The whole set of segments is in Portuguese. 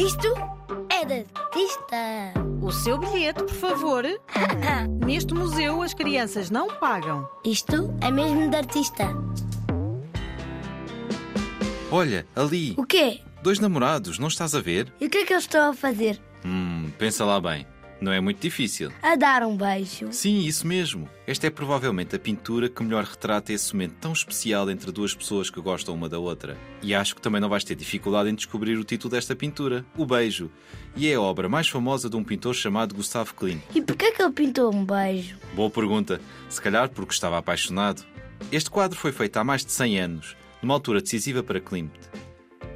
Isto é de artista. O seu bilhete, por favor. Neste museu as crianças não pagam. Isto é mesmo de artista. Olha, ali, O quê? dois namorados, não estás a ver? E o que é que eu estou a fazer? Hum, pensa lá bem. Não é muito difícil. A dar um beijo. Sim, isso mesmo. Esta é provavelmente a pintura que melhor retrata esse momento tão especial entre duas pessoas que gostam uma da outra. E acho que também não vais ter dificuldade em descobrir o título desta pintura, O Beijo. E é a obra mais famosa de um pintor chamado Gustav Klimt. E porquê que ele pintou um beijo? Boa pergunta. Se calhar porque estava apaixonado. Este quadro foi feito há mais de 100 anos, numa altura decisiva para Klimt.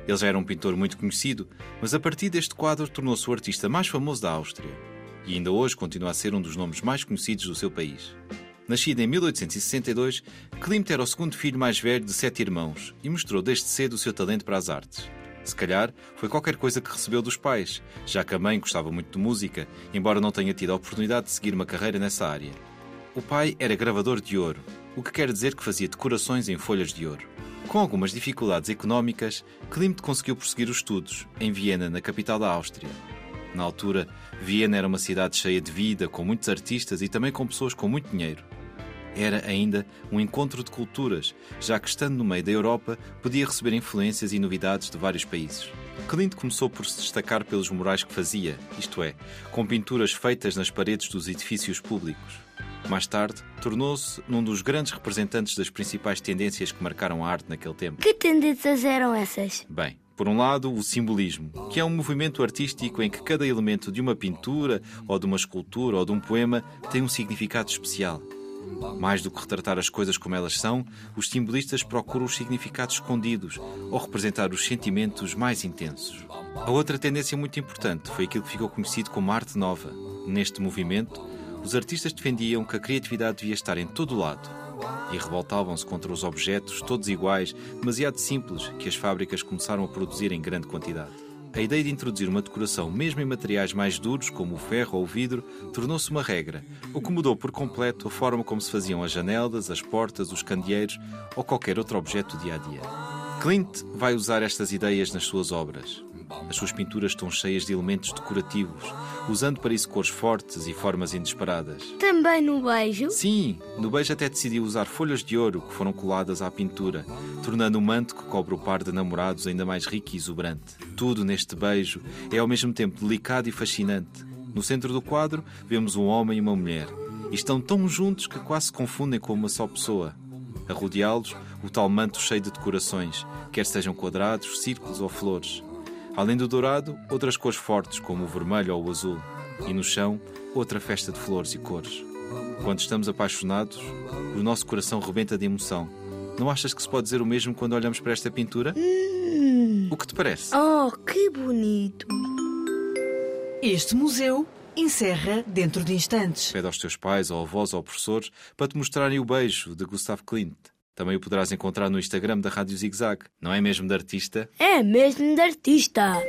Ele já era um pintor muito conhecido, mas a partir deste quadro tornou-se o artista mais famoso da Áustria. E ainda hoje continua a ser um dos nomes mais conhecidos do seu país. Nascido em 1862, Klimt era o segundo filho mais velho de sete irmãos e mostrou desde cedo o seu talento para as artes. Se calhar foi qualquer coisa que recebeu dos pais, já que a mãe gostava muito de música, embora não tenha tido a oportunidade de seguir uma carreira nessa área. O pai era gravador de ouro, o que quer dizer que fazia decorações em folhas de ouro. Com algumas dificuldades económicas, Klimt conseguiu prosseguir os estudos, em Viena, na capital da Áustria. Na altura, Viena era uma cidade cheia de vida, com muitos artistas e também com pessoas com muito dinheiro. Era ainda um encontro de culturas, já que estando no meio da Europa, podia receber influências e novidades de vários países. Klimt começou por se destacar pelos murais que fazia, isto é, com pinturas feitas nas paredes dos edifícios públicos. Mais tarde, tornou-se num dos grandes representantes das principais tendências que marcaram a arte naquele tempo. Que tendências eram essas? Bem, por um lado, o simbolismo, que é um movimento artístico em que cada elemento de uma pintura, ou de uma escultura, ou de um poema tem um significado especial. Mais do que retratar as coisas como elas são, os simbolistas procuram os significados escondidos ou representar os sentimentos mais intensos. A outra tendência muito importante foi aquilo que ficou conhecido como arte nova. Neste movimento, os artistas defendiam que a criatividade devia estar em todo o lado e revoltavam-se contra os objetos, todos iguais, demasiado simples, que as fábricas começaram a produzir em grande quantidade. A ideia de introduzir uma decoração, mesmo em materiais mais duros, como o ferro ou o vidro, tornou-se uma regra, o que mudou por completo a forma como se faziam as janelas, as portas, os candeeiros ou qualquer outro objeto do dia a dia. Klimt vai usar estas ideias nas suas obras. As suas pinturas estão cheias de elementos decorativos, usando para isso cores fortes e formas inesperadas. Também no beijo? Sim, no beijo até decidiu usar folhas de ouro que foram coladas à pintura, tornando o manto que cobre o par de namorados ainda mais rico e exuberante. Tudo neste beijo é ao mesmo tempo delicado e fascinante. No centro do quadro vemos um homem e uma mulher, e estão tão juntos que quase se confundem com uma só pessoa. A rodeá-los, o tal manto cheio de decorações, quer sejam quadrados, círculos ou flores. Além do dourado, outras cores fortes, como o vermelho ou o azul. E no chão, outra festa de flores e cores. Quando estamos apaixonados, o nosso coração rebenta de emoção. Não achas que se pode dizer o mesmo quando olhamos para esta pintura? O que te parece? Oh, que bonito! Este museu encerra dentro de instantes. Pede aos teus pais, ou avós ou professores para te mostrarem o beijo de Gustav Klimt. Também o poderás encontrar no Instagram da Rádio Zig Zag. Não é mesmo de artista? É mesmo de artista!